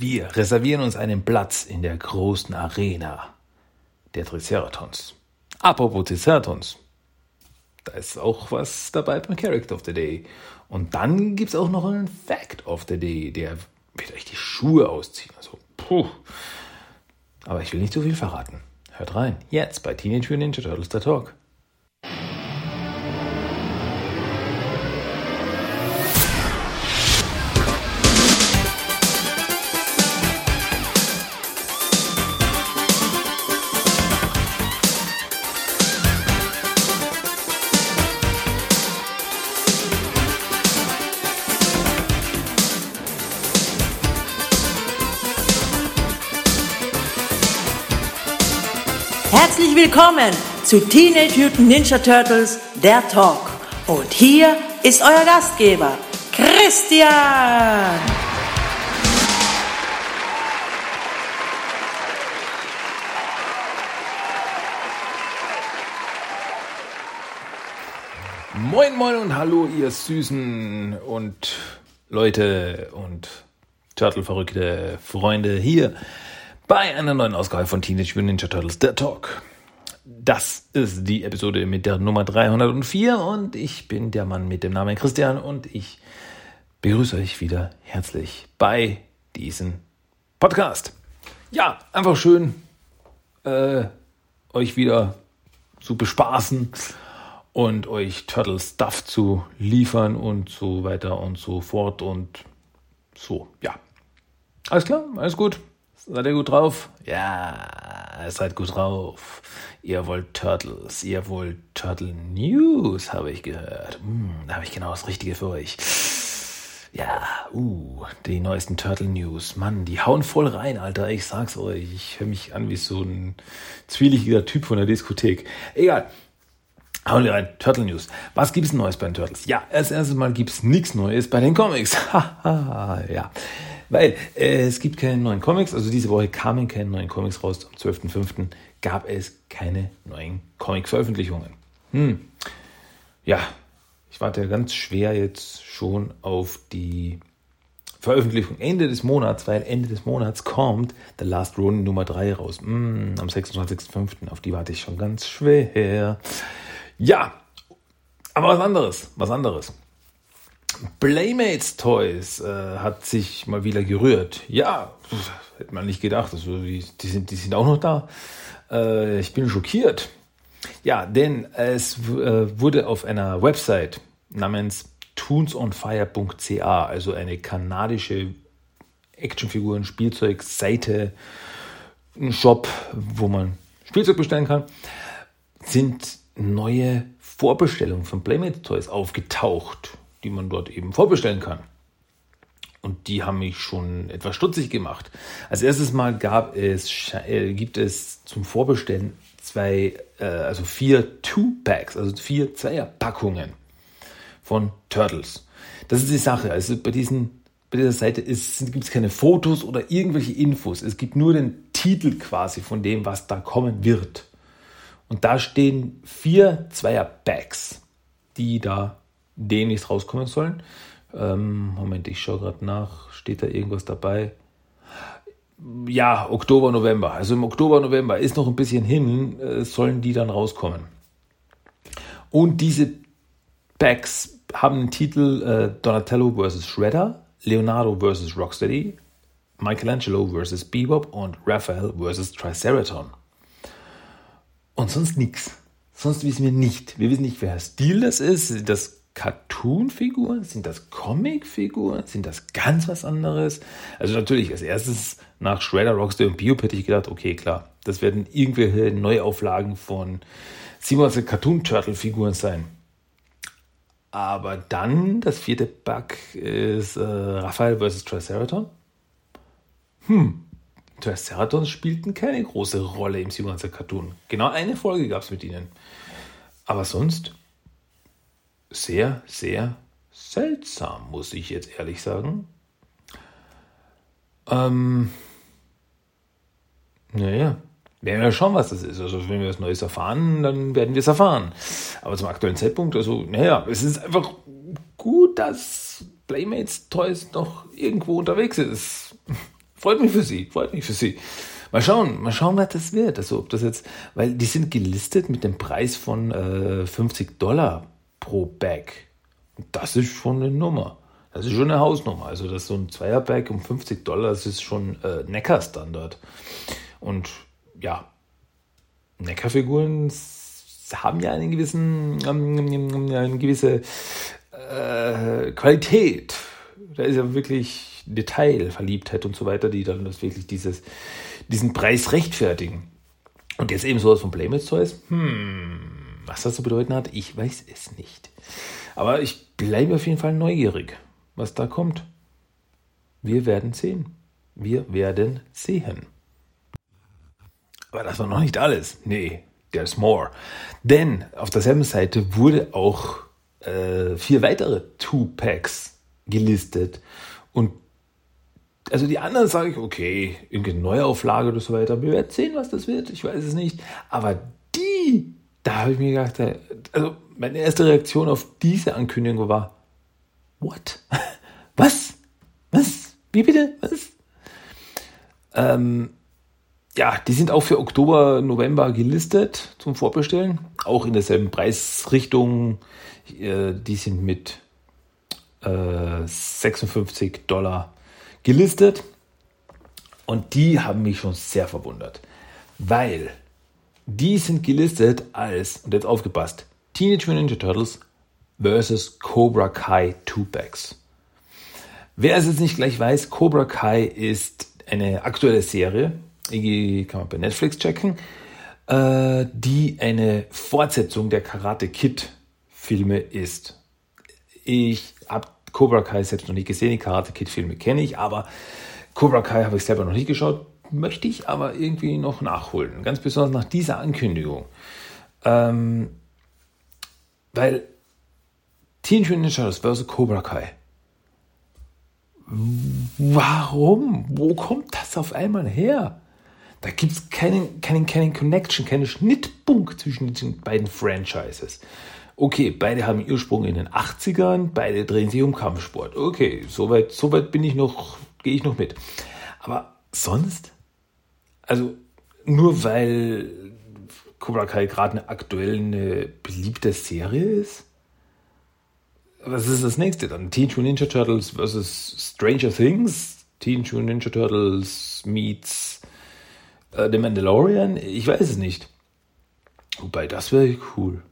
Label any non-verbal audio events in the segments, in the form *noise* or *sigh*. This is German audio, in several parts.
Wir reservieren uns einen Platz in der großen Arena der Triceratons. Apropos Triceratons. Da ist auch was dabei beim Character of the Day. Und dann gibt es auch noch einen Fact of the Day, der wird euch die Schuhe ausziehen. Also, puh. Aber ich will nicht zu viel verraten. Hört rein. Jetzt bei Teenage Mutant Ninja Turtles der Talk. Willkommen zu Teenage Mutant Ninja Turtles, der Talk. Und hier ist euer Gastgeber, Christian. Moin, moin und hallo, ihr Süßen und Leute und Turtle-verrückte Freunde hier bei einer neuen Ausgabe von Teenage Mutant Ninja Turtles, der Talk. Das ist die Episode mit der Nummer 304 und ich bin der Mann mit dem Namen Christian und ich begrüße euch wieder herzlich bei diesem Podcast. Ja, einfach schön, äh, euch wieder zu bespaßen und euch Turtle Stuff zu liefern und so weiter und so fort und so, ja. Alles klar, alles gut. Seid ihr gut drauf? Ja, seid gut drauf. Ihr wollt Turtles, ihr wollt Turtle News, habe ich gehört. Hm, da habe ich genau das Richtige für euch. Ja, uh, die neuesten Turtle News. Mann, die hauen voll rein, Alter. Ich sag's euch. Ich höre mich an wie so ein zwielichtiger Typ von der Diskothek. Egal. Hauen wir rein. Turtle News. Was gibt's Neues bei den Turtles? Ja, als erstes Mal gibt's nichts Neues bei den Comics. *laughs* Haha, ja. Weil äh, es gibt keine neuen Comics, also diese Woche kamen keine neuen Comics raus. Am 12.05. gab es keine neuen Comic-Veröffentlichungen. Hm. Ja, ich warte ganz schwer jetzt schon auf die Veröffentlichung Ende des Monats, weil Ende des Monats kommt The Last Ronin Nummer 3 raus. Hm, am 26.05. Auf die warte ich schon ganz schwer. Ja, aber was anderes, was anderes. Playmates Toys äh, hat sich mal wieder gerührt. Ja, hätte man nicht gedacht. Also die, sind, die sind auch noch da. Äh, ich bin schockiert. Ja, denn es äh, wurde auf einer Website namens toonsonfire.ca, also eine kanadische Actionfiguren, Spielzeug, Seite, ein Shop, wo man Spielzeug bestellen kann, sind neue Vorbestellungen von Playmates Toys aufgetaucht die man dort eben vorbestellen kann. Und die haben mich schon etwas stutzig gemacht. Als erstes Mal gab es, äh, gibt es zum Vorbestellen zwei, äh, also vier Two-Packs, also vier Zweierpackungen von Turtles. Das ist die Sache. Also bei diesen, bei dieser Seite gibt es keine Fotos oder irgendwelche Infos. Es gibt nur den Titel quasi von dem, was da kommen wird. Und da stehen vier Zweierpacks, die da demnächst rauskommen sollen. Ähm, Moment, ich schaue gerade nach. Steht da irgendwas dabei? Ja, Oktober, November. Also im Oktober, November ist noch ein bisschen hin, äh, sollen die dann rauskommen. Und diese Packs haben den Titel äh, Donatello vs. Shredder, Leonardo vs. Rocksteady, Michelangelo vs. Bebop und Raphael vs. Triceraton. Und sonst nichts. Sonst wissen wir nicht. Wir wissen nicht, wer Stil das ist. Das Cartoon-Figuren? Sind das Comic-Figuren? Sind das ganz was anderes? Also natürlich, als erstes nach Shredder, Rocksteady und Biop hätte ich gedacht, okay, klar, das werden irgendwelche Neuauflagen von Simons Cartoon-Turtle-Figuren sein. Aber dann, das vierte Bug ist äh, Raphael vs. Triceraton. Hm, Triceratons spielten keine große Rolle im Simonser Cartoon. Genau eine Folge gab es mit ihnen. Aber sonst sehr, sehr seltsam, muss ich jetzt ehrlich sagen. Ähm, naja, werden wir schauen, was das ist. Also, wenn wir was Neues erfahren, dann werden wir es erfahren. Aber zum aktuellen Zeitpunkt, also, naja, es ist einfach gut, dass Playmates Toys noch irgendwo unterwegs ist. Freut mich für sie, freut mich für sie. Mal schauen, mal schauen, was das wird. Also ob das jetzt, weil die sind gelistet mit dem Preis von äh, 50 Dollar pro Bag. Das ist schon eine Nummer. Das ist schon eine Hausnummer. Also das ist so ein Zweierbag um 50 Dollar, das ist schon äh, Neckar-Standard. Und ja, Neckarfiguren haben ja einen gewissen, ähm, eine gewisse äh, Qualität. Da ist ja wirklich Detailverliebtheit und so weiter, die dann das wirklich dieses, diesen Preis rechtfertigen. Und jetzt eben sowas von Blame Toys, hm, was das zu bedeuten hat, ich weiß es nicht. Aber ich bleibe auf jeden Fall neugierig, was da kommt. Wir werden sehen. Wir werden sehen. Aber das war noch nicht alles. Nee, there's more. Denn auf derselben Seite wurde auch äh, vier weitere Two-Packs gelistet. Und also die anderen sage ich, okay, irgendeine Neuauflage oder so weiter. Wir werden sehen, was das wird. Ich weiß es nicht. Aber da habe ich mir gedacht, äh, also meine erste Reaktion auf diese Ankündigung war, what? *laughs* Was? Was? Wie bitte? Was? Ähm, ja, die sind auch für Oktober, November gelistet zum Vorbestellen. Auch in derselben Preisrichtung. Äh, die sind mit äh, 56 Dollar gelistet. Und die haben mich schon sehr verwundert. Weil die sind gelistet als, und jetzt aufgepasst, Teenage Mutant Ninja Turtles versus Cobra Kai Two Packs. Wer es jetzt nicht gleich weiß, Cobra Kai ist eine aktuelle Serie, kann man bei Netflix checken, äh, die eine Fortsetzung der Karate Kid Filme ist. Ich habe Cobra Kai selbst noch nicht gesehen, die Karate Kid Filme kenne ich, aber Cobra Kai habe ich selber noch nicht geschaut, möchte ich aber irgendwie noch nachholen, ganz besonders nach dieser Ankündigung. Ähm, weil Teenage Mutant Ninja Turtles vs. Cobra Kai Warum? Wo kommt das auf einmal her? Da gibt es keinen, keinen, keinen Connection, keinen Schnittpunkt zwischen den beiden Franchises. Okay, beide haben Ursprung in den 80ern, beide drehen sich um Kampfsport. Okay, soweit, soweit bin ich noch, gehe ich noch mit. Aber sonst? Also, nur weil Cobra Kai gerade eine aktuell eine beliebte Serie ist? Was ist das nächste dann? Teenage Mutant Ninja Turtles versus Stranger Things? Teenage Mutant Ninja Turtles meets äh, The Mandalorian? Ich weiß es nicht. Wobei, das wäre cool.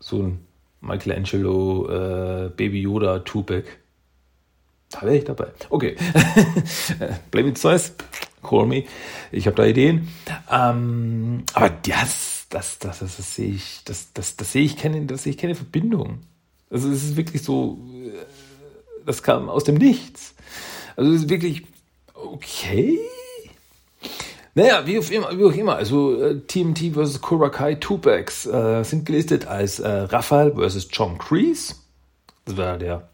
So ein Michelangelo, äh, Baby Yoda, Tupac. Da wäre ich dabei. Okay. *laughs* Blame it Zeus. Call me. Ich habe da Ideen. Ähm, aber das, das, das, das, das sehe ich, das, das, das sehe ich keine, das sehe ich keine Verbindung. Also es ist wirklich so, äh, das kam aus dem Nichts. Also es ist wirklich okay. Naja, wie, auf immer, wie auch immer, also äh, TMT vs. Kurakai Tupacs äh, sind gelistet als äh, Raphael vs. John Kreese. Das war der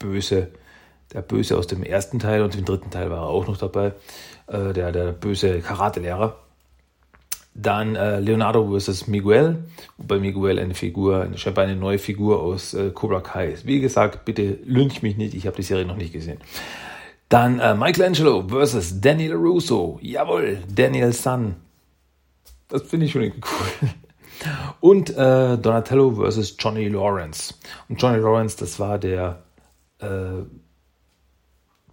Böse, der Böse aus dem ersten Teil und im dritten Teil war er auch noch dabei. Äh, der, der böse Karatelehrer. Dann äh, Leonardo vs. Miguel, wobei Miguel eine Figur, scheinbar eine neue Figur aus äh, Cobra Kai ist. Wie gesagt, bitte lynch mich nicht, ich habe die Serie noch nicht gesehen. Dann äh, Michelangelo vs. Daniel Russo. Jawohl, Daniel Sun. Das finde ich schon cool. *laughs* Und äh, Donatello vs. Johnny Lawrence. Und Johnny Lawrence, das war der äh,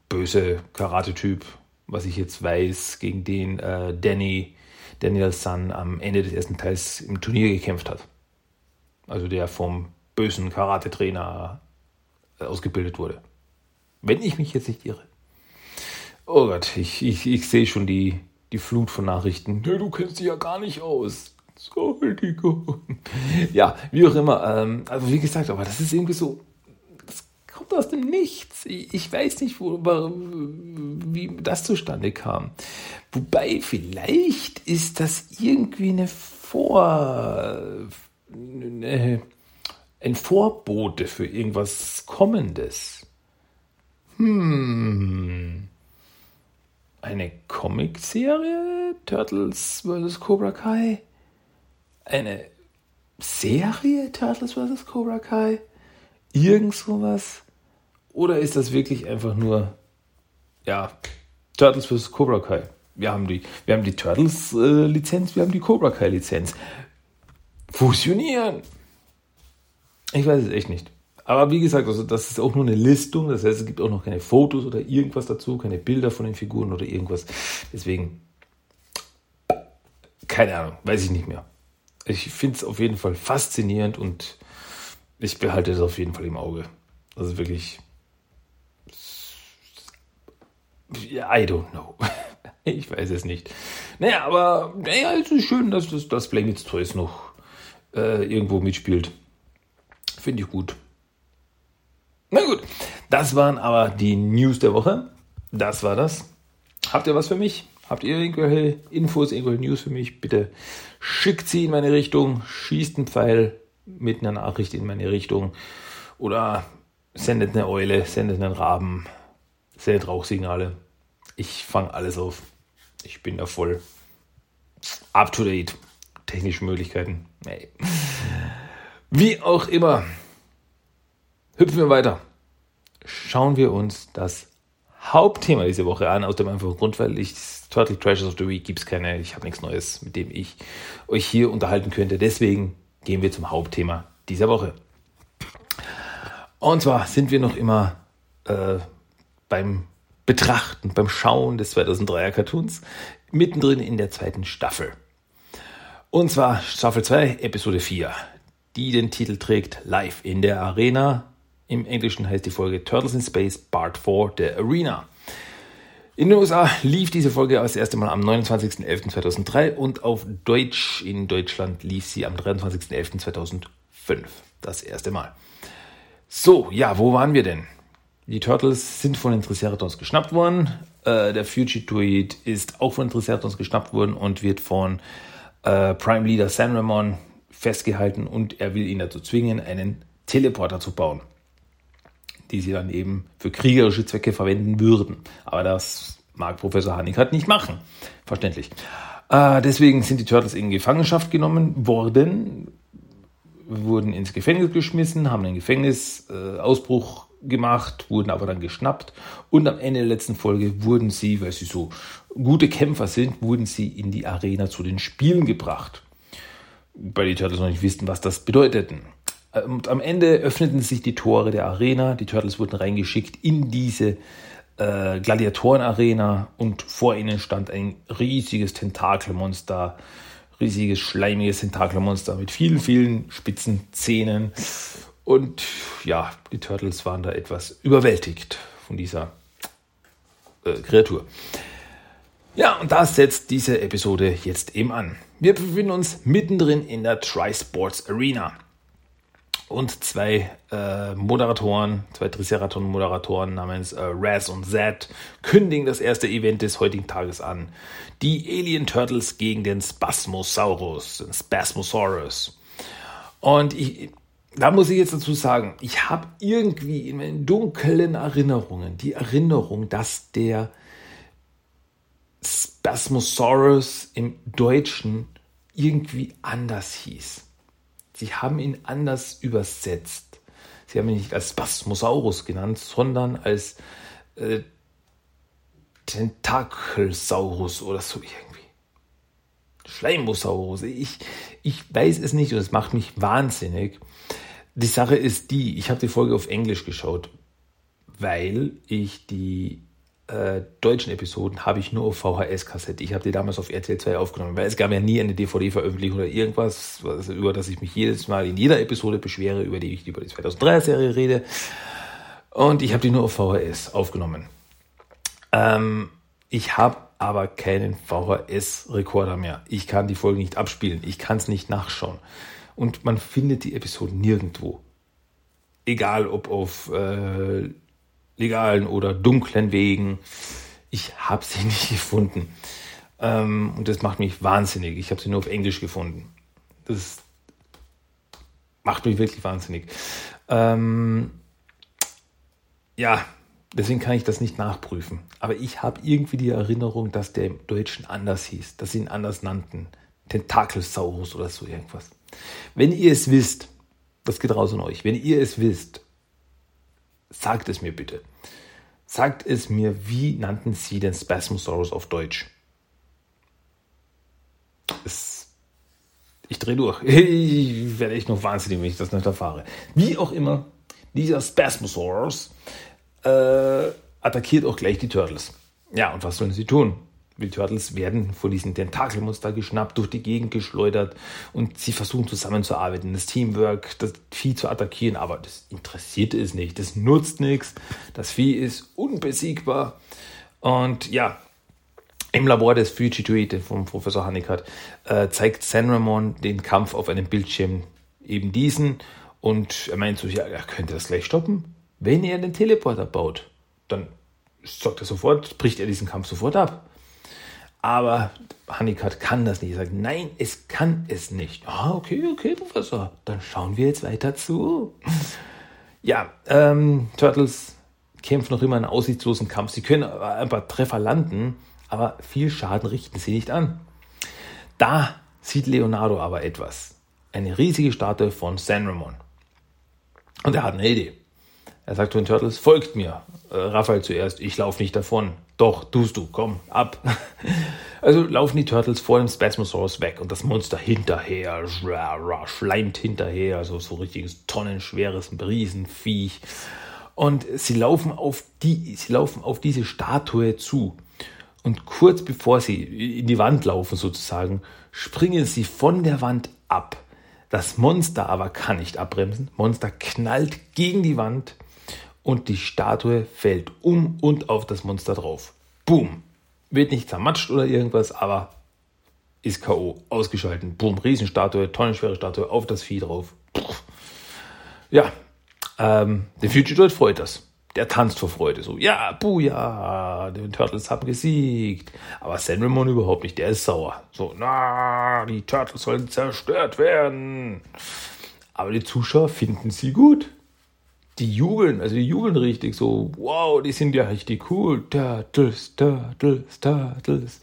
böse Karate-Typ, was ich jetzt weiß, gegen den äh, Danny Daniel Sun am Ende des ersten Teils im Turnier gekämpft hat. Also der vom bösen Karate-Trainer äh, ausgebildet wurde. Wenn ich mich jetzt nicht irre. Oh Gott, ich, ich, ich sehe schon die, die Flut von Nachrichten. Ja, du kennst dich ja gar nicht aus. Entschuldigung. *laughs* Ja, wie auch immer. Ähm, also wie gesagt, aber das ist irgendwie so, kommt aus dem Nichts. Ich, weiß nicht, wo, wie das zustande kam. Wobei, vielleicht ist das irgendwie eine Vor... Eine, ein Vorbote für irgendwas Kommendes. Hm. Eine Comicserie? Turtles vs. Cobra Kai? Eine Serie? Turtles vs. Cobra Kai? Irgend sowas? Oder ist das wirklich einfach nur ja, Turtles vs. Cobra Kai. Wir haben die, wir haben die Turtles-Lizenz, äh, wir haben die Cobra Kai-Lizenz. Fusionieren! Ich weiß es echt nicht. Aber wie gesagt, also das ist auch nur eine Listung. Das heißt, es gibt auch noch keine Fotos oder irgendwas dazu, keine Bilder von den Figuren oder irgendwas. Deswegen, keine Ahnung, weiß ich nicht mehr. Ich finde es auf jeden Fall faszinierend und ich behalte es auf jeden Fall im Auge. Also wirklich. I don't know. *laughs* Ich weiß es nicht. Naja, aber naja, es ist schön, dass das, das Blankets Toys noch äh, irgendwo mitspielt. Finde ich gut. Na gut, das waren aber die News der Woche. Das war das. Habt ihr was für mich? Habt ihr irgendwelche Infos, irgendwelche News für mich? Bitte schickt sie in meine Richtung, schießt einen Pfeil mit einer Nachricht in meine Richtung oder sendet eine Eule, sendet einen Raben, sendet Rauchsignale. Ich fange alles auf. Ich bin da voll up to date. Technische Möglichkeiten. Nee. Wie auch immer. Hüpfen wir weiter. Schauen wir uns das Hauptthema diese Woche an, aus dem einfachen Grund, weil ich Turtle Treasures of the Week gibt es keine, ich habe nichts Neues, mit dem ich euch hier unterhalten könnte. Deswegen gehen wir zum Hauptthema dieser Woche. Und zwar sind wir noch immer äh, beim Betrachten, beim Schauen des 2003er Cartoons, mittendrin in der zweiten Staffel. Und zwar Staffel 2, Episode 4, die den Titel trägt Live in der Arena. Im Englischen heißt die Folge Turtles in Space Part 4, The Arena. In den USA lief diese Folge das erste Mal am 29.11.2003 und auf Deutsch in Deutschland lief sie am 23.11.2005. Das erste Mal. So, ja, wo waren wir denn? Die Turtles sind von den Triceratons geschnappt worden. Äh, der Fugitoid ist auch von den Triceratons geschnappt worden und wird von äh, Prime Leader San Ramon festgehalten und er will ihn dazu zwingen, einen Teleporter zu bauen die sie dann eben für kriegerische Zwecke verwenden würden. Aber das mag Professor halt nicht machen. Verständlich. Äh, deswegen sind die Turtles in Gefangenschaft genommen worden, wurden ins Gefängnis geschmissen, haben einen Gefängnisausbruch gemacht, wurden aber dann geschnappt und am Ende der letzten Folge wurden sie, weil sie so gute Kämpfer sind, wurden sie in die Arena zu den Spielen gebracht. Weil die Turtles noch nicht wussten, was das bedeuteten. Und am Ende öffneten sich die Tore der Arena, die Turtles wurden reingeschickt in diese äh, Gladiatoren-Arena und vor ihnen stand ein riesiges Tentakelmonster, riesiges schleimiges Tentakelmonster mit vielen, vielen spitzen Zähnen. Und ja, die Turtles waren da etwas überwältigt von dieser äh, Kreatur. Ja, und das setzt diese Episode jetzt eben an. Wir befinden uns mittendrin in der Tri-Sports Arena und zwei äh, Moderatoren, zwei Triceraton-Moderatoren namens äh, Raz und Zed kündigen das erste Event des heutigen Tages an. Die Alien Turtles gegen den Spasmosaurus, den Spasmosaurus. Und ich, da muss ich jetzt dazu sagen, ich habe irgendwie in meinen dunklen Erinnerungen die Erinnerung, dass der Spasmosaurus im Deutschen irgendwie anders hieß. Sie haben ihn anders übersetzt. Sie haben ihn nicht als Spasmosaurus genannt, sondern als äh, Tentakelsaurus oder so irgendwie. Schleimosaurus. Ich, ich weiß es nicht und es macht mich wahnsinnig. Die Sache ist die, ich habe die Folge auf Englisch geschaut, weil ich die äh, deutschen Episoden habe ich nur auf VHS-Kassette. Ich habe die damals auf RTL 2 aufgenommen, weil es gab ja nie eine DVD-Veröffentlichung oder irgendwas, was, über das ich mich jedes Mal in jeder Episode beschwere, über die ich über die 2003er-Serie rede. Und ich habe die nur auf VHS aufgenommen. Ähm, ich habe aber keinen VHS-Rekorder mehr. Ich kann die Folge nicht abspielen. Ich kann es nicht nachschauen. Und man findet die Episoden nirgendwo. Egal ob auf äh, legalen oder dunklen Wegen. Ich habe sie *laughs* nicht gefunden. Ähm, und das macht mich wahnsinnig. Ich habe sie nur auf Englisch gefunden. Das macht mich wirklich wahnsinnig. Ähm, ja, deswegen kann ich das nicht nachprüfen. Aber ich habe irgendwie die Erinnerung, dass der im Deutschen anders hieß, dass sie ihn anders nannten. Tentakelsaurus oder so irgendwas. Wenn ihr es wisst, das geht raus an euch, wenn ihr es wisst, sagt es mir bitte. sagt es mir, wie nannten sie den Spasmosaurus auf Deutsch? Es, ich drehe durch. *laughs* Ich werde echt noch wahnsinnig, wenn ich das nicht erfahre. Wie auch immer, dieser Spasmosaurus äh, attackiert auch gleich die Turtles. Ja, und was sollen sie tun? Die Turtles werden von diesem Tentakelmonster geschnappt, durch die Gegend geschleudert und sie versuchen zusammenzuarbeiten, das Teamwork, das Vieh zu attackieren, aber das interessiert es nicht, das nutzt nichts. Das Vieh ist unbesiegbar und ja, im Labor des Fujituite vom Professor Honeycutt äh, zeigt San Ramon den Kampf auf einem Bildschirm eben diesen und er meint so, ja, er könnte das gleich stoppen, wenn er den Teleporter baut. Dann sagt er sofort, bricht er diesen Kampf sofort ab. Aber Honeycutt kann das nicht. Er sagt, nein, es kann es nicht. Ah, okay, okay, Professor. Dann schauen wir jetzt weiter zu. Ja, ähm, Turtles kämpfen noch immer einen aussichtslosen Kampf. Sie können ein paar Treffer landen, aber viel Schaden richten sie nicht an. Da sieht Leonardo aber etwas. Eine riesige Statue von San Ramon. Und er hat eine Idee. Er sagt zu den Turtles, folgt mir. Äh, Raphael zuerst, ich laufe nicht davon. Doch, tust du, komm, ab. *laughs* Also laufen die Turtles vor dem Spasmosaurus weg und das Monster hinterher, schleimt hinterher, also so richtiges tonnenschweres Riesenviech. Und sie laufen auf die, sie laufen auf diese Statue zu. Und kurz bevor sie in die Wand laufen sozusagen, springen sie von der Wand ab. Das Monster aber kann nicht abbremsen. Monster knallt gegen die Wand und die Statue fällt um und auf das Monster drauf. Boom. Wird nicht zermatscht oder irgendwas, aber ist K.O. ausgeschalten. Boom, Riesenstatue, tonnenschwere Statue auf das Vieh drauf. Ja, ähm, der Future freut das. Der tanzt vor Freude so. Ja, ja, die Turtles haben gesiegt. Aber San Ramon überhaupt nicht, der ist sauer. So, na, die Turtles sollen zerstört werden. Aber die Zuschauer finden sie gut die jubeln, also die jubeln richtig so, wow, die sind ja richtig cool. Turtles, Turtles, Turtles.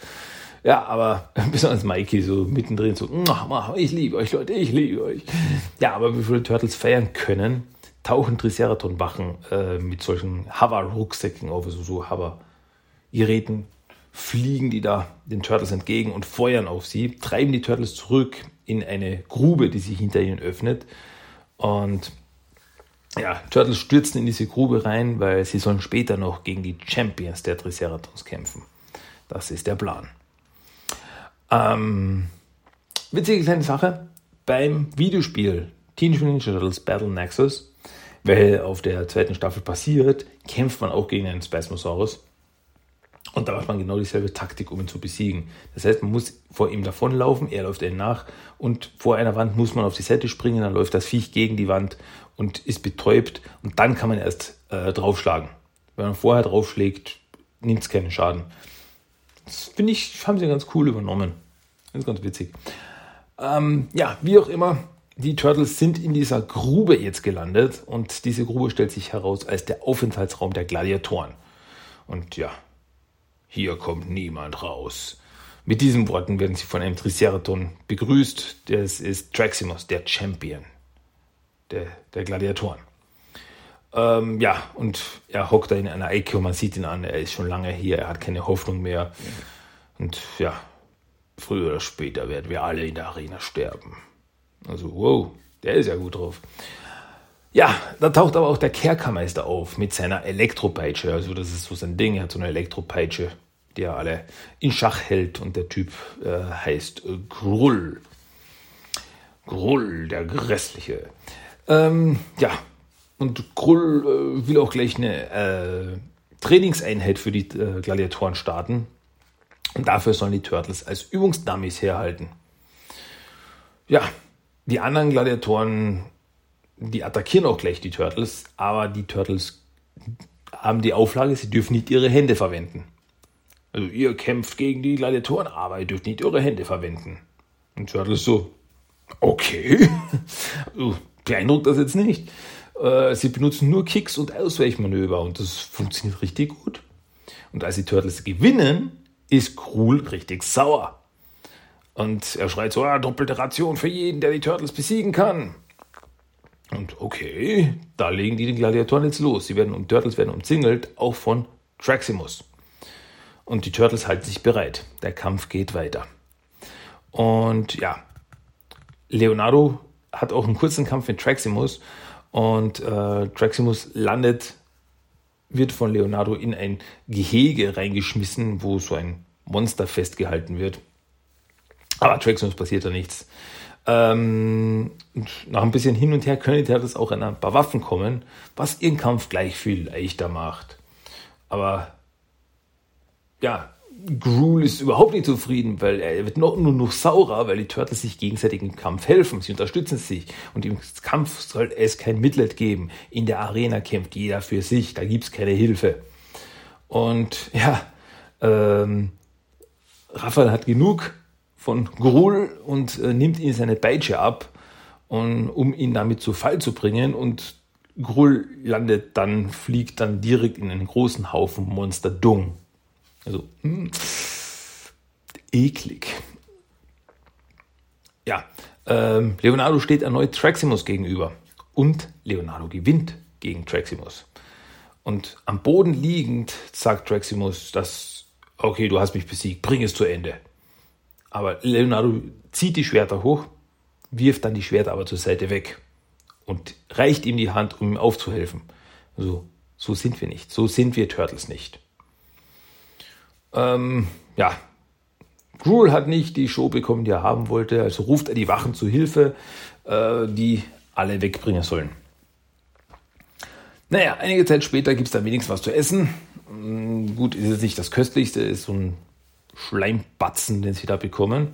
Ja, aber *laughs* besonders Mikey so mittendrin so, ich liebe euch, Leute, ich liebe euch. Ja, aber wie viele Turtles feiern können, tauchen Triceratops-Wachen äh, mit solchen Hover-Rucksäcken auf, also so Hover-Geräten, fliegen die da den Turtles entgegen und feuern auf sie, treiben die Turtles zurück in eine Grube, die sich hinter ihnen öffnet. Und ja, Turtles stürzen in diese Grube rein, weil sie sollen später noch gegen die Champions der Triceratops kämpfen. Das ist der Plan. Ähm, witzige kleine Sache. Beim Videospiel Teenage Mutant Ninja Turtles Battle Nexus, weil auf der zweiten Staffel passiert, kämpft man auch gegen einen Spasmosaurus. Und da macht man genau dieselbe Taktik, um ihn zu besiegen. Das heißt, man muss vor ihm davonlaufen, er läuft ihnen nach und vor einer Wand muss man auf die Seite springen, dann läuft das Viech gegen die Wand und ist betäubt und dann kann man erst äh, draufschlagen. Wenn man vorher draufschlägt, nimmt es keinen Schaden. Das finde ich, haben sie ganz cool übernommen. Das ist ganz witzig. Ähm, ja, wie auch immer, die Turtles sind in dieser Grube jetzt gelandet und diese Grube stellt sich heraus als der Aufenthaltsraum der Gladiatoren. Und ja, hier kommt niemand raus. Mit diesen Worten werden sie von einem Triceraton begrüßt. Das ist Traximus, der Champion der, der Gladiatoren. Ähm, ja, und er hockt da in einer Ecke und man sieht ihn an, er ist schon lange hier, er hat keine Hoffnung mehr. Und ja, früher oder später werden wir alle in der Arena sterben. Also, wow, der ist ja gut drauf. Ja, da taucht aber auch der Kerkermeister auf mit seiner Elektropeitsche. Also, das ist so sein Ding. Er hat so eine Elektropeitsche die er alle in Schach hält und der Typ äh, heißt äh, Grull. Grull, der Grässliche. Ähm, ja, und Grull äh, will auch gleich eine äh, Trainingseinheit für die äh, Gladiatoren starten. Und dafür sollen die Turtles als Übungsdummies herhalten. Ja, die anderen Gladiatoren, die attackieren auch gleich die Turtles, aber die Turtles haben die Auflage, sie dürfen nicht ihre Hände verwenden. Also ihr kämpft gegen die Gladiatoren, aber ihr dürft nicht eure Hände verwenden. Und Turtle so, okay. *laughs* beeindruckt das jetzt nicht. Äh, sie benutzen nur Kicks und Ausweichmanöver und das funktioniert richtig gut. Und als die Turtles gewinnen, ist Krul richtig sauer. Und er schreit so, ah, doppelte Ration für jeden, der die Turtles besiegen kann. Und okay, da legen die den Gladiatoren jetzt los. Sie werden um Turtles werden umzingelt, auch von Traximus. Und die Turtles halten sich bereit. Der Kampf geht weiter. Und ja, Leonardo hat auch einen kurzen Kampf mit Traximus und äh, Traximus landet, wird von Leonardo in ein Gehege reingeschmissen, wo so ein Monster festgehalten wird. Aber Traximus passiert da nichts. Ähm, nach ein bisschen hin und her die Turtles auch an ein paar Waffen kommen, was ihren Kampf gleich viel leichter macht. Aber ja, Gruel ist überhaupt nicht zufrieden, weil er wird noch, nur noch saurer, weil die Turtles sich gegenseitig im Kampf helfen. Sie unterstützen sich. Und im Kampf soll es kein Mitleid geben. In der Arena kämpft jeder für sich. Da gibt es keine Hilfe. Und ja, ähm, Raphael hat genug von Gruel und äh, nimmt ihm seine Peitsche ab, und, um ihn damit zu Fall zu bringen. Und Gruel landet dann, fliegt dann direkt in einen großen Haufen Monster Dung. Also, mh, hm, eklig. Ja, ähm, Leonardo steht erneut Traximus gegenüber. Und Leonardo gewinnt gegen Traximus. Und am Boden liegend sagt Traximus, dass, okay, du hast mich besiegt, bring es zu Ende. Aber Leonardo zieht die Schwerter hoch, wirft dann die Schwerter aber zur Seite weg und reicht ihm die Hand, um ihm aufzuhelfen. Also, so sind wir nicht. So sind wir Turtles nicht. Ähm, ja, Gruel hat nicht die Show bekommen, die er haben wollte, also ruft er die Wachen zu Hilfe, äh, die alle wegbringen sollen. Naja, einige Zeit später gibt es dann wenigstens was zu essen. Mm, gut, ist jetzt nicht das Köstlichste, ist so ein Schleimbatzen, den sie da bekommen.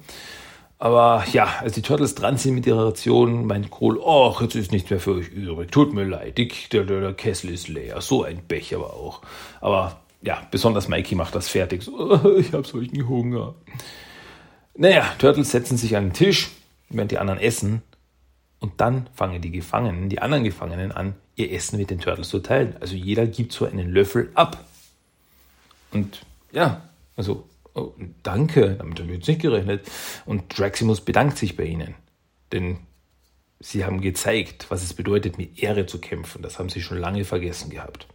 Aber ja, als die Turtles dran sind mit ihrer Ration, meint Kohl, ach, jetzt ist nichts mehr für euch übrig. Tut mir leid, der, der, der Kessel ist leer. So ein Pech aber auch. Aber ja, besonders Mikey macht das fertig. So, *laughs* ich habe solchen Hunger. Naja, Turtles setzen sich an den Tisch, während die anderen essen. Und dann fangen die Gefangenen, die anderen Gefangenen an, ihr Essen mit den Turtles zu teilen. Also jeder gibt so einen Löffel ab. Und ja, also, oh, danke, damit habe ich jetzt nicht gerechnet. Und Draximus bedankt sich bei ihnen. Denn sie haben gezeigt, was es bedeutet, mit Ehre zu kämpfen. Das haben sie schon lange vergessen gehabt.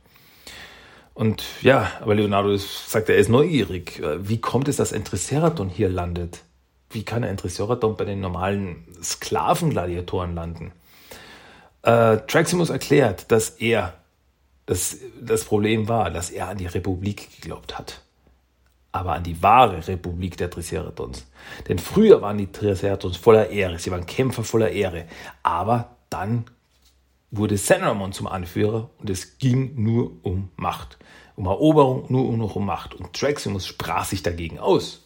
Und ja, aber Leonardo sagt, er ist neugierig. Wie kommt es, dass ein Triceraton hier landet? Wie kann ein Triceraton bei den normalen Sklavengladiatoren landen? Äh, Traximus erklärt, dass er dass das Problem war, dass er an die Republik geglaubt hat. Aber an die wahre Republik der Triceratons. Denn früher waren die Triceratons voller Ehre, sie waren Kämpfer voller Ehre. Aber dann wurde Senramon zum Anführer und es ging nur um Macht. Um Eroberung, nur noch um Macht. Und Traximus sprach sich dagegen aus.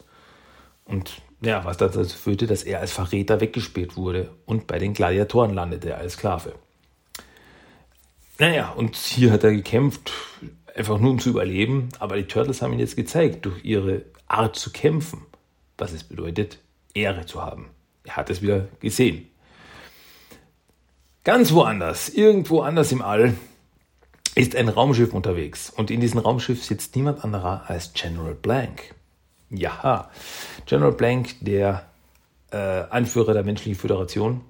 Und ja, was dazu führte, dass er als Verräter weggespielt wurde und bei den Gladiatoren landete als Sklave. Naja, und hier hat er gekämpft, einfach nur um zu überleben, aber die Turtles haben ihn jetzt gezeigt, durch ihre Art zu kämpfen, was es bedeutet, Ehre zu haben. Er hat es wieder gesehen. Ganz woanders, irgendwo anders im All, ist ein Raumschiff unterwegs. Und in diesem Raumschiff sitzt niemand anderer als General Blank. Ja, General Blank, der äh, Anführer der menschlichen Föderation.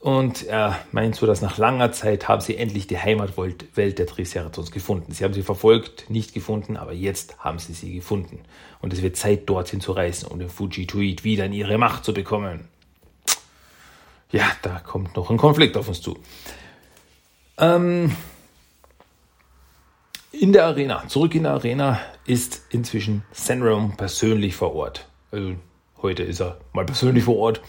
Und er meint so, dass nach langer Zeit haben sie endlich die Heimatwelt der Triceratons gefunden. Sie haben sie verfolgt, nicht gefunden, aber jetzt haben sie sie gefunden. Und es wird Zeit, dorthin zu reisen, um den Fujituid wieder in ihre Macht zu bekommen ja, da kommt noch ein Konflikt auf uns zu. Ähm, in der Arena, zurück in der Arena, ist inzwischen Senram persönlich vor Ort. Also heute ist er mal persönlich vor Ort.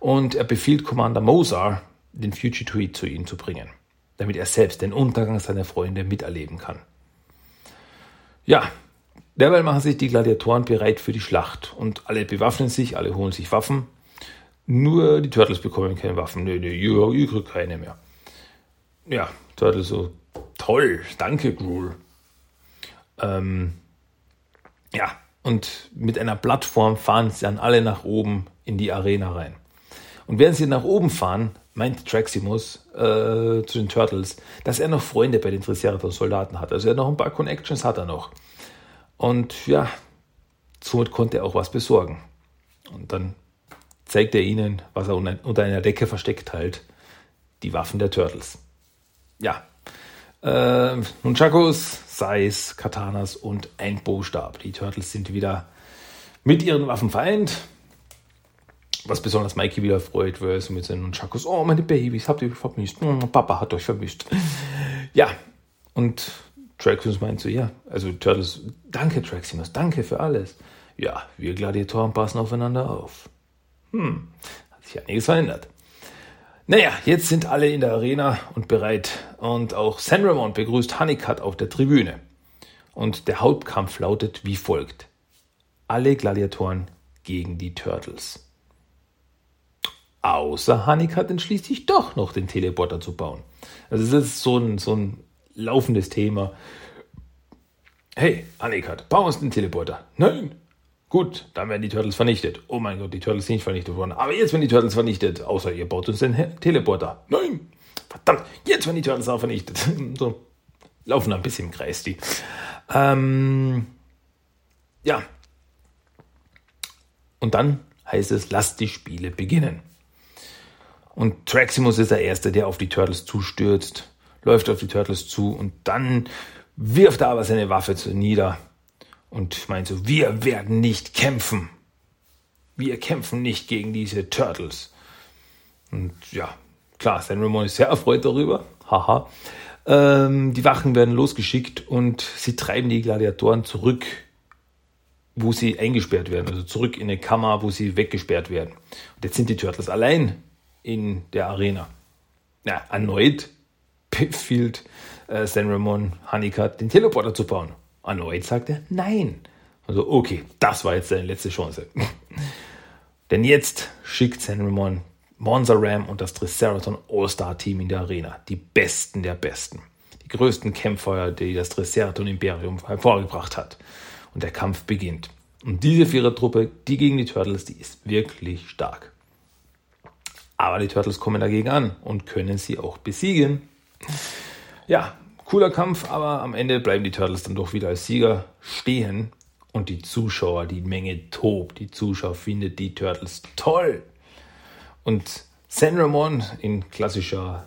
Und er befiehlt Commander Mozar, den Fugitoid zu ihnen zu bringen, damit er selbst den Untergang seiner Freunde miterleben kann. Ja, derweil machen sich die Gladiatoren bereit für die Schlacht und alle bewaffnen sich, alle holen sich Waffen nur die Turtles bekommen keine Waffen. Nee, nee, ihr, ihr kriegt keine mehr. Ja, Turtles so, toll, danke, Gruel. Ähm, ja, und mit einer Plattform fahren sie dann alle nach oben in die Arena rein. Und während sie nach oben fahren, meint Traximus äh, zu den Turtles, dass er noch Freunde bei den Triceratops-Soldaten hat. Also er hat noch ein paar Connections hat er noch. Und ja, somit konnte er auch was besorgen. Und dann zeigt er ihnen, was er unter einer Decke versteckt hält, die Waffen der Turtles. Ja, Äh, Nunchakos, Sais, Katanas und ein Bostab. Die Turtles sind wieder mit ihren Waffen vereint. Was besonders Mikey wieder freut, weil so mit seinen Nunchakos, oh meine Babys, habt ihr vermisst? Oh, Papa hat euch vermisst. Ja, und Traximus meint so, ja, also Turtles, danke Traximus, danke für alles. Ja, wir Gladiatoren passen aufeinander auf. Hm, hat sich einiges verändert. Naja, jetzt sind alle in der Arena und bereit. Und auch San Ramon begrüßt Honeycutt auf der Tribüne. Und der Hauptkampf lautet wie folgt. Alle Gladiatoren gegen die Turtles. Außer Honeycutt entschließt sich doch noch den Teleporter zu bauen. Also das ist so ein, so ein laufendes Thema. Hey, Honeycutt, bau uns den Teleporter. Nein, Gut, dann werden die Turtles vernichtet. Oh mein Gott, die Turtles sind nicht vernichtet worden. Aber jetzt werden die Turtles vernichtet. Außer ihr baut uns den Teleporter. Nein! Verdammt, jetzt werden die Turtles auch vernichtet. *laughs* so, laufen ein bisschen im Kreis, die. Ähm, ja. Und dann heißt es, lasst die Spiele beginnen. Und Traximus ist der Erste, der auf die Turtles zustürzt, läuft auf die Turtles zu und dann wirft er aber seine Waffe nieder und meint so, wir werden nicht kämpfen. Wir kämpfen nicht gegen diese Turtles. Und ja, klar, San Ramon ist sehr erfreut darüber. Haha. Ähm, die Wachen werden losgeschickt und sie treiben die Gladiatoren zurück, wo sie eingesperrt werden. Also zurück in eine Kammer, wo sie weggesperrt werden. Und jetzt sind die Turtles allein in der Arena. Ja, erneut befiehlt äh, San Ramon Honeycutt, den Teleporter zu bauen. Erneut sagt er Nein. Also, okay, das war jetzt seine letzte Chance. *laughs* Denn jetzt schickt San Ramon Monza Ram und das Triceraton All-Star-Team in der Arena. Die Besten der Besten. Die größten Kämpfer, die das Triceraton Imperium hervorgebracht hat. Und der Kampf beginnt. Und diese Vierertruppe, die gegen die Turtles, die ist wirklich stark. Aber die Turtles kommen dagegen an und können sie auch besiegen. Ja, Cooler Kampf, aber am Ende bleiben die Turtles dann doch wieder als Sieger stehen und die Zuschauer, die Menge tobt. Die Zuschauer findet die Turtles toll. Und San Ramon in klassischer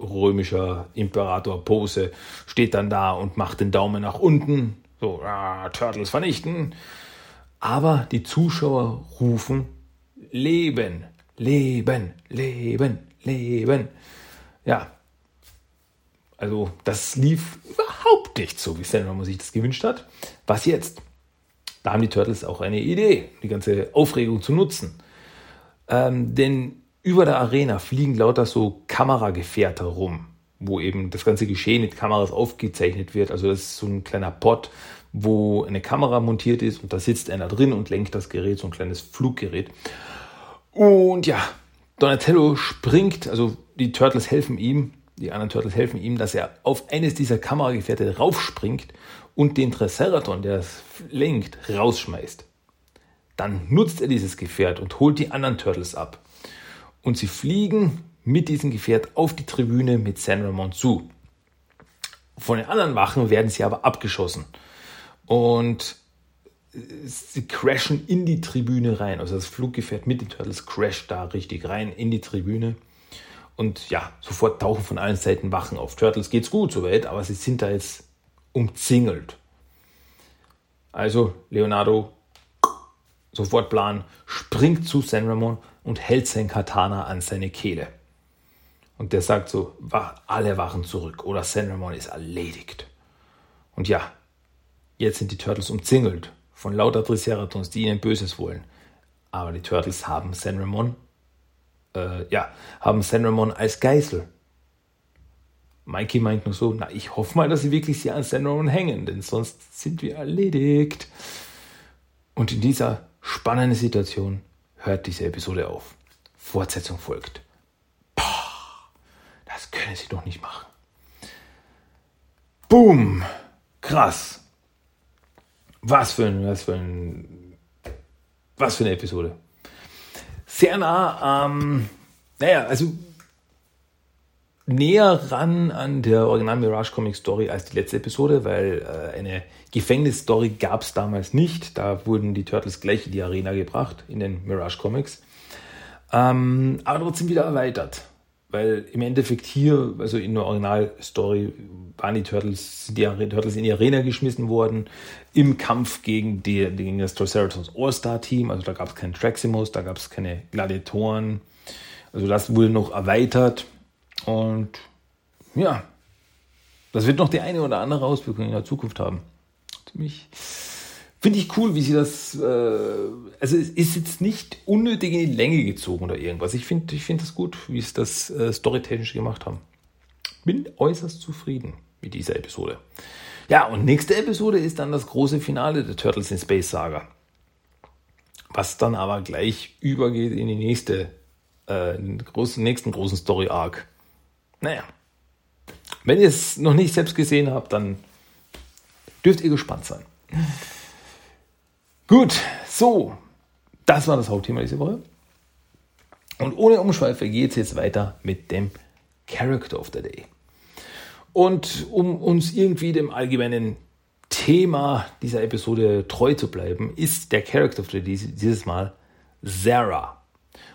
äh, römischer Imperator-Pose steht dann da und macht den Daumen nach unten. So, ah, Turtles vernichten. Aber die Zuschauer rufen Leben, Leben, Leben, Leben. Ja, also das lief überhaupt nicht so, wie Sandman sich das gewünscht hat. Was jetzt? Da haben die Turtles auch eine Idee, die ganze Aufregung zu nutzen. Ähm, denn über der Arena fliegen lauter so Kameragefährte rum, wo eben das ganze Geschehen mit Kameras aufgezeichnet wird. Also das ist so ein kleiner Pod, wo eine Kamera montiert ist und da sitzt einer drin und lenkt das Gerät, so ein kleines Fluggerät. Und ja, Donatello springt, also die Turtles helfen ihm die anderen Turtles helfen ihm, dass er auf eines dieser Kameragefährte raufspringt und den Triceraton, der es lenkt, rausschmeißt. Dann nutzt er dieses Gefährt und holt die anderen Turtles ab. Und sie fliegen mit diesem Gefährt auf die Tribüne mit San Ramon zu. Von den anderen Wachen werden sie aber abgeschossen. Und sie crashen in die Tribüne rein. Also das Fluggefährt mit den Turtles crasht da richtig rein in die Tribüne. Und ja, sofort tauchen von allen Seiten Wachen auf. Turtles geht's gut soweit, aber sie sind da jetzt umzingelt. Also Leonardo, sofort Plan, springt zu San Ramon und hält sein Katana an seine Kehle. Und der sagt so, alle Wachen zurück oder San Ramon ist erledigt. Und ja, jetzt sind die Turtles umzingelt von lauter Triceratons, die ihnen Böses wollen. Aber die Turtles haben San Ramon äh, ja, haben San Ramon als Geisel. Mikey meint nur so, na, ich hoffe mal, dass sie wirklich sie an San Ramon hängen, denn sonst sind wir erledigt. Und in dieser spannenden Situation hört diese Episode auf. Fortsetzung folgt. Boah, das können sie doch nicht machen. Boom! Krass. Was für ein, was für ein, was für eine Episode sehr nah am, naja, also näher ran an der Original Mirage Comic Story als die letzte Episode, weil äh, eine Gefängnisstory gab es damals nicht. Da wurden die Turtles gleich in die Arena gebracht, in den Mirage Comics. Ähm, aber trotzdem wieder erweitert. Weil im Endeffekt hier, also in der Originalstory, waren die Turtles, die Turtles in die Arena geschmissen worden im Kampf gegen, die, gegen das Triceratops All-Star-Team. Also da gab es keinen Traximus, da gab es keine Gladiatoren. Also das wurde noch erweitert. Und ja, das wird noch die eine oder andere Auswirkung in der Zukunft haben. Ziemlich Finde ich cool, wie sie das. Äh, also, es ist jetzt nicht unnötig in die Länge gezogen oder irgendwas. Ich finde ich find das gut, wie sie das äh, storytechnisch gemacht haben. Bin äußerst zufrieden mit dieser Episode. Ja, und nächste Episode ist dann das große Finale der Turtles in Space Saga. Was dann aber gleich übergeht in die nächste, äh, den großen, nächsten großen Story Arc. Naja. Wenn ihr es noch nicht selbst gesehen habt, dann dürft ihr gespannt sein. Gut, so, das war das Hauptthema diese Woche. Und ohne Umschweife geht es jetzt weiter mit dem Character of the Day. Und um uns irgendwie dem allgemeinen Thema dieser Episode treu zu bleiben, ist der Character of the Day dieses Mal Sarah.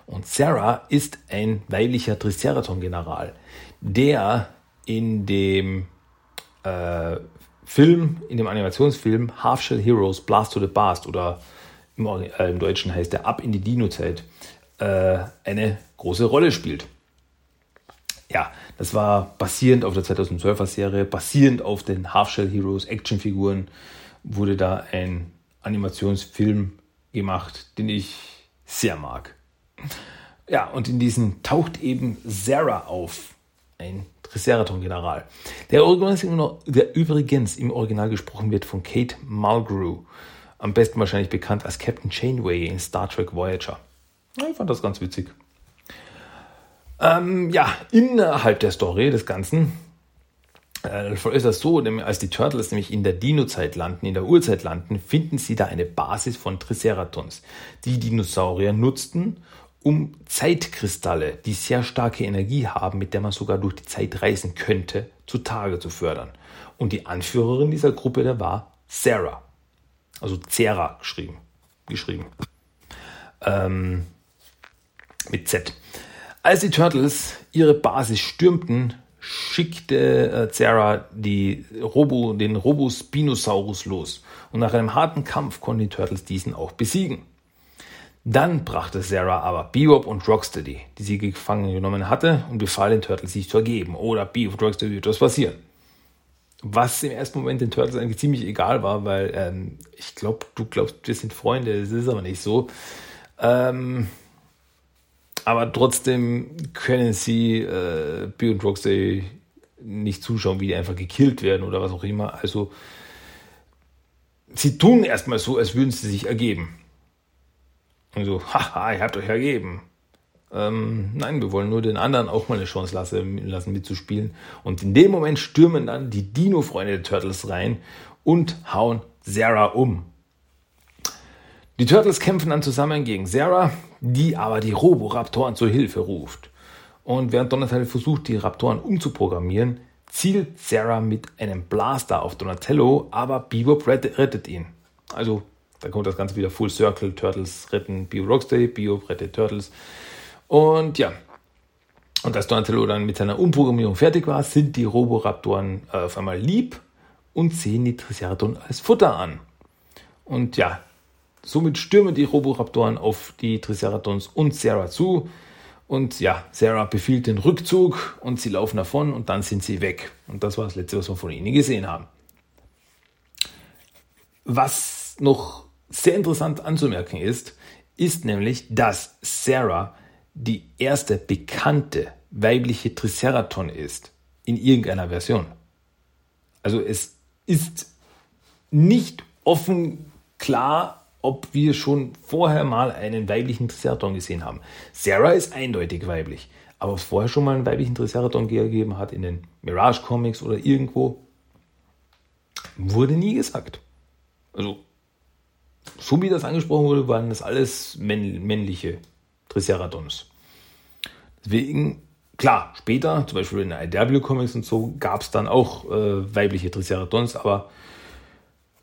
Und Sarah ist ein weiblicher Triceraton-General, der in dem äh, Film, in dem Animationsfilm Half Shell Heroes Blast to the Past oder im, äh, im Deutschen heißt der Ab in die Dino-Zeit, äh, eine große Rolle spielt. Ja, das war basierend auf der 2012er Serie, basierend auf den Half Shell Heroes Actionfiguren, wurde da ein Animationsfilm gemacht, den ich sehr mag. Ja, und in diesem taucht eben Sarah auf, ein Triceraton-General. Der, der übrigens im Original gesprochen wird von Kate Mulgrew. Am besten wahrscheinlich bekannt als Captain Chainway in Star Trek Voyager. Ich fand das ganz witzig. Ähm, ja, innerhalb der Story des Ganzen äh, ist das so, als die Turtles nämlich in der Dino-Zeit landen, in der Urzeit landen, finden sie da eine Basis von Triceratons. Die Dinosaurier nutzten, um Zeitkristalle, die sehr starke Energie haben, mit der man sogar durch die Zeit reisen könnte, zutage zu fördern. Und die Anführerin dieser Gruppe, der war Sarah. Also Zera geschrieben. geschrieben. Ähm, mit Z. Als die Turtles ihre Basis stürmten, schickte äh, Zera die Robo, den Robospinosaurus los. Und nach einem harten Kampf konnten die Turtles diesen auch besiegen. Dann brachte Sarah aber Bebop und Rocksteady, die sie gefangen genommen hatte, und befahl den Turtles, sich zu ergeben. Oder Bebop und Rocksteady etwas passieren. Was im ersten Moment den Turtles eigentlich ziemlich egal war, weil ähm, ich glaube, du glaubst, wir sind Freunde, das ist aber nicht so. Ähm, aber trotzdem können sie äh, Bebop und Rocksteady nicht zuschauen, wie die einfach gekillt werden oder was auch immer. Also sie tun erstmal so, als würden sie sich ergeben. Und so, haha, ihr habt euch ergeben. Ähm, nein, wir wollen nur den anderen auch mal eine Chance lassen, lassen mitzuspielen. Und in dem Moment stürmen dann die Dino-Freunde der Turtles rein und hauen Sarah um. Die Turtles kämpfen dann zusammen gegen Sarah, die aber die Roboraptoren zur Hilfe ruft. Und während Donatello versucht, die Raptoren umzuprogrammieren, zielt Sarah mit einem Blaster auf Donatello, aber Bebop rettet ihn. Also da kommt das Ganze wieder Full Circle. Turtles retten Bio Rocksteady, Bio rettet Turtles. Und ja, und als Donatello dann mit seiner Umprogrammierung fertig war, sind die Roboraptoren äh, auf einmal lieb und sehen die Triceratops als Futter an. Und ja, somit stürmen die Roboraptoren auf die Triceratons und Sarah zu. Und ja, Sarah befiehlt den Rückzug und sie laufen davon und dann sind sie weg. Und das war das Letzte, was wir von ihnen gesehen haben. Was noch sehr interessant anzumerken ist, ist nämlich, dass Sarah die erste bekannte weibliche Triceraton ist in irgendeiner Version. Also es ist nicht offen klar, ob wir schon vorher mal einen weiblichen Triceraton gesehen haben. Sarah ist eindeutig weiblich, aber ob es vorher schon mal einen weiblichen Triceraton gegeben hat in den Mirage Comics oder irgendwo, wurde nie gesagt. Also wie das angesprochen wurde, waren das alles männliche Triceratons. Deswegen, klar, später, zum Beispiel in der IW-Comics und so, gab es dann auch äh, weibliche Triceratons, aber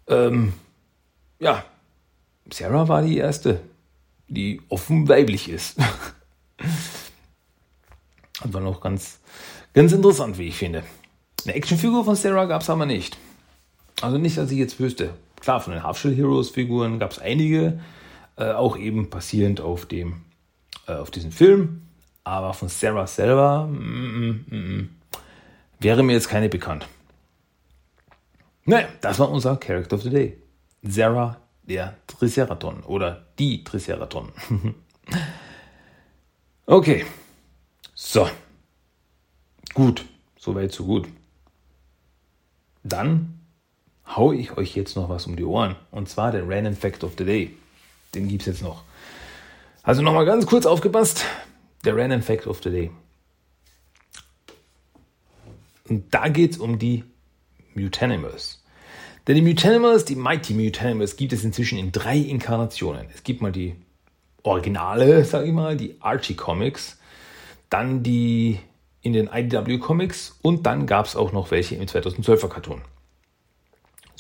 ähm, ja, Sarah war die erste, die offen weiblich ist. *laughs* Fall noch ganz, ganz interessant, wie ich finde. Eine Actionfigur von Sarah gab es aber nicht. Also nicht, dass ich jetzt wüsste. Klar, von den Half-Shell Heroes Figuren gab es einige, äh, auch eben basierend auf dem, äh, auf diesem Film. Aber von Sarah selber mm, mm, mm, wäre mir jetzt keine bekannt. Naja, das war unser Character of the Day. Sarah der Triceraton oder die Triceraton. *laughs* okay. So. Gut. Soweit, so gut. Dann hau ich euch jetzt noch was um die Ohren. Und zwar den Random Fact of the Day. Den gibt es jetzt noch. Also nochmal ganz kurz aufgepasst. Der Random Fact of the Day. Und da geht es um die Mutanimals. Denn die Mutanimals, die Mighty Mutanimals, gibt es inzwischen in drei Inkarnationen. Es gibt mal die Originale, sage ich mal, die Archie Comics, dann die in den IDW Comics und dann gab es auch noch welche im 2012er Cartoon.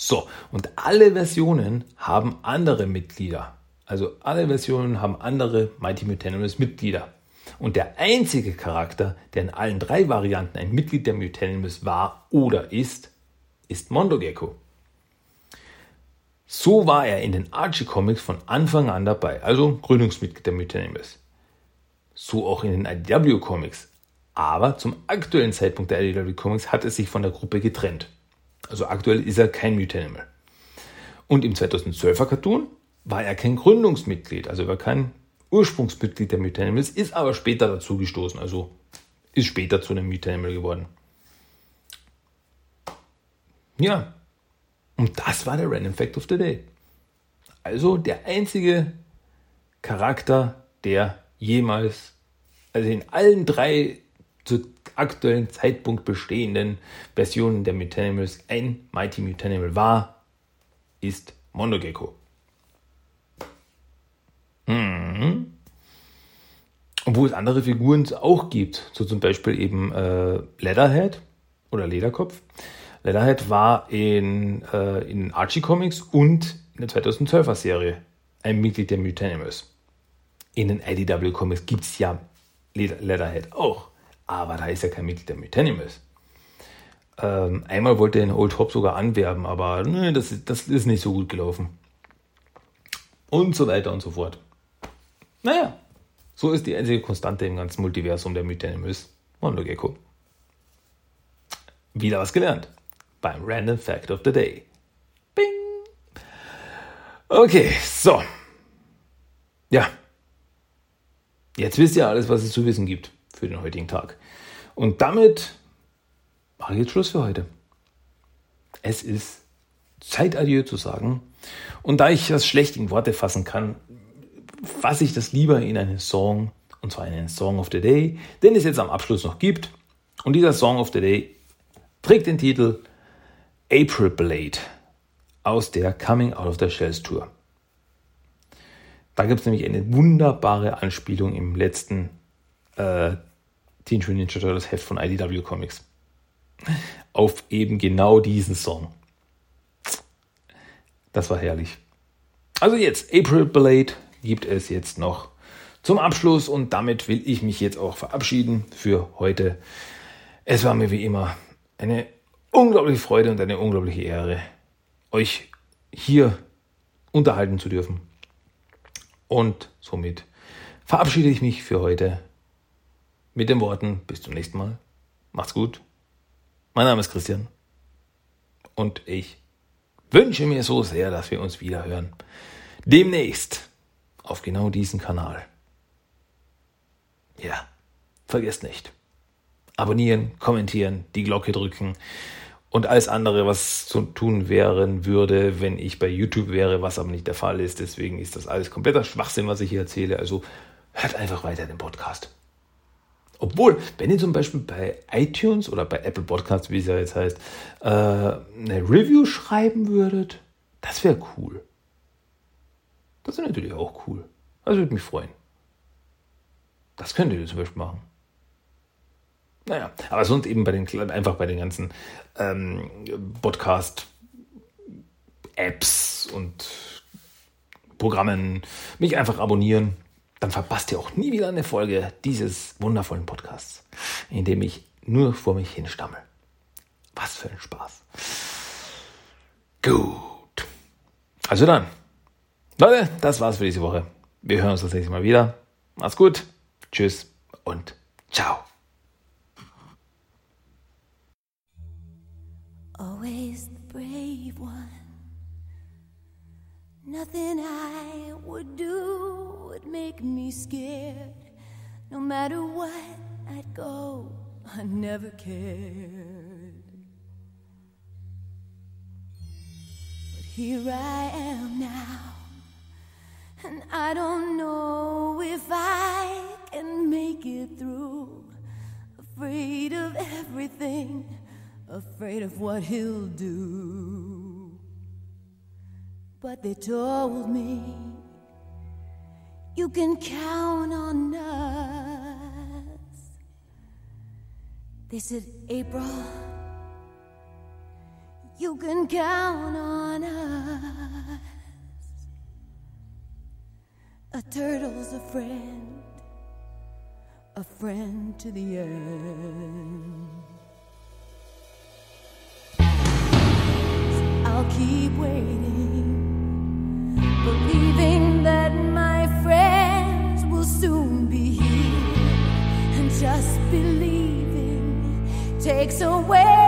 So, und alle Versionen haben andere Mitglieder. Also alle Versionen haben andere Mighty Mutanimals Mitglieder. Und der einzige Charakter, der in allen drei Varianten ein Mitglied der Mutanimals war oder ist, ist Mondo Gecko. So war er in den Archie Comics von Anfang an dabei, also Gründungsmitglied der Mutanimals. So auch in den IDW Comics. Aber zum aktuellen Zeitpunkt der IDW Comics hat er sich von der Gruppe getrennt. Also aktuell ist er kein Mutanimal. Und im 2012er Cartoon war er kein Gründungsmitglied, also er war kein Ursprungsmitglied der Mutanimals, ist aber später dazu gestoßen, also ist später zu einem Mutanimal geworden. Ja, und das war der Random Fact of the Day. Also der einzige Charakter, der jemals, also in allen drei zu aktuellen Zeitpunkt bestehenden Versionen der Mutanimals ein Mighty Mutanimal war, ist Mondogecko. Mhm. Obwohl es andere Figuren auch gibt, so zum Beispiel eben äh, Leatherhead oder Lederkopf. Leatherhead war in, äh, in Archie Comics und in der 2012er Serie ein Mitglied der Mutanimals. In den IDW Comics gibt es ja Leatherhead auch, aber da ist er kein Mitglied der Mutanimals. Ähm, einmal wollte er den Old Hop sogar anwerben, aber ne, das, das ist nicht so gut gelaufen. Und so weiter und so fort. Naja, so ist die einzige Konstante im ganzen Multiversum der Mutanimals. Mondo Gecko. Wieder was gelernt beim Random Fact of the Day. Bing! Okay, so. Ja. Jetzt wisst ihr alles, was es zu wissen gibt für den heutigen Tag. Und damit mache ich jetzt Schluss für heute. Es ist Zeit, Adieu zu sagen. Und da ich das schlecht in Worte fassen kann, fasse ich das lieber in einen Song, und zwar in einen Song of the Day, den es jetzt am Abschluss noch gibt. Und dieser Song of the Day trägt den Titel April Blade aus der Coming Out of the Shells Tour. Da gibt es nämlich eine wunderbare Anspielung im letzten äh, Teenage Mutant Ninja Turtles Heft von IDW Comics auf eben genau diesen Song. Das war herrlich. Also jetzt, April Blade gibt es jetzt noch zum Abschluss und damit will ich mich jetzt auch verabschieden für heute. Es war mir wie immer eine unglaubliche Freude und eine unglaubliche Ehre, euch hier unterhalten zu dürfen. Und somit verabschiede ich mich für heute mit den Worten bis zum nächsten Mal. Macht's gut. Mein Name ist Christian und ich wünsche mir so sehr, dass wir uns wieder hören. Demnächst auf genau diesen Kanal. Ja, vergesst nicht abonnieren, kommentieren, die Glocke drücken und alles andere, was zu tun wären würde, wenn ich bei YouTube wäre, was aber nicht der Fall ist. Deswegen ist das alles kompletter Schwachsinn, was ich hier erzähle. Also hört einfach weiter den Podcast. Obwohl, wenn ihr zum Beispiel bei iTunes oder bei Apple Podcasts, wie es ja jetzt heißt, äh, eine Review schreiben würdet, das wäre cool. Das wäre natürlich auch cool. Das würde mich freuen. Das könnt ihr zum Beispiel machen. Naja, aber sonst eben bei den, einfach bei den ganzen ähm, Podcast-Apps und Programmen mich einfach abonnieren dann verpasst ihr auch nie wieder eine Folge dieses wundervollen Podcasts, in dem ich nur vor mich hinstammel. Was für ein Spaß. Gut. Also dann. Leute, das war's für diese Woche. Wir hören uns das nächste Mal wieder. Macht's gut. Tschüss und ciao. Always Nothing I would do would make me scared. No matter what, I'd go. I never cared. But here I am now. And I don't know if I can make it through. Afraid of everything, afraid of what he'll do. But they told me you can count on us. They said, April, you can count on us. A turtle's a friend, a friend to the end. So I'll keep waiting just believing takes away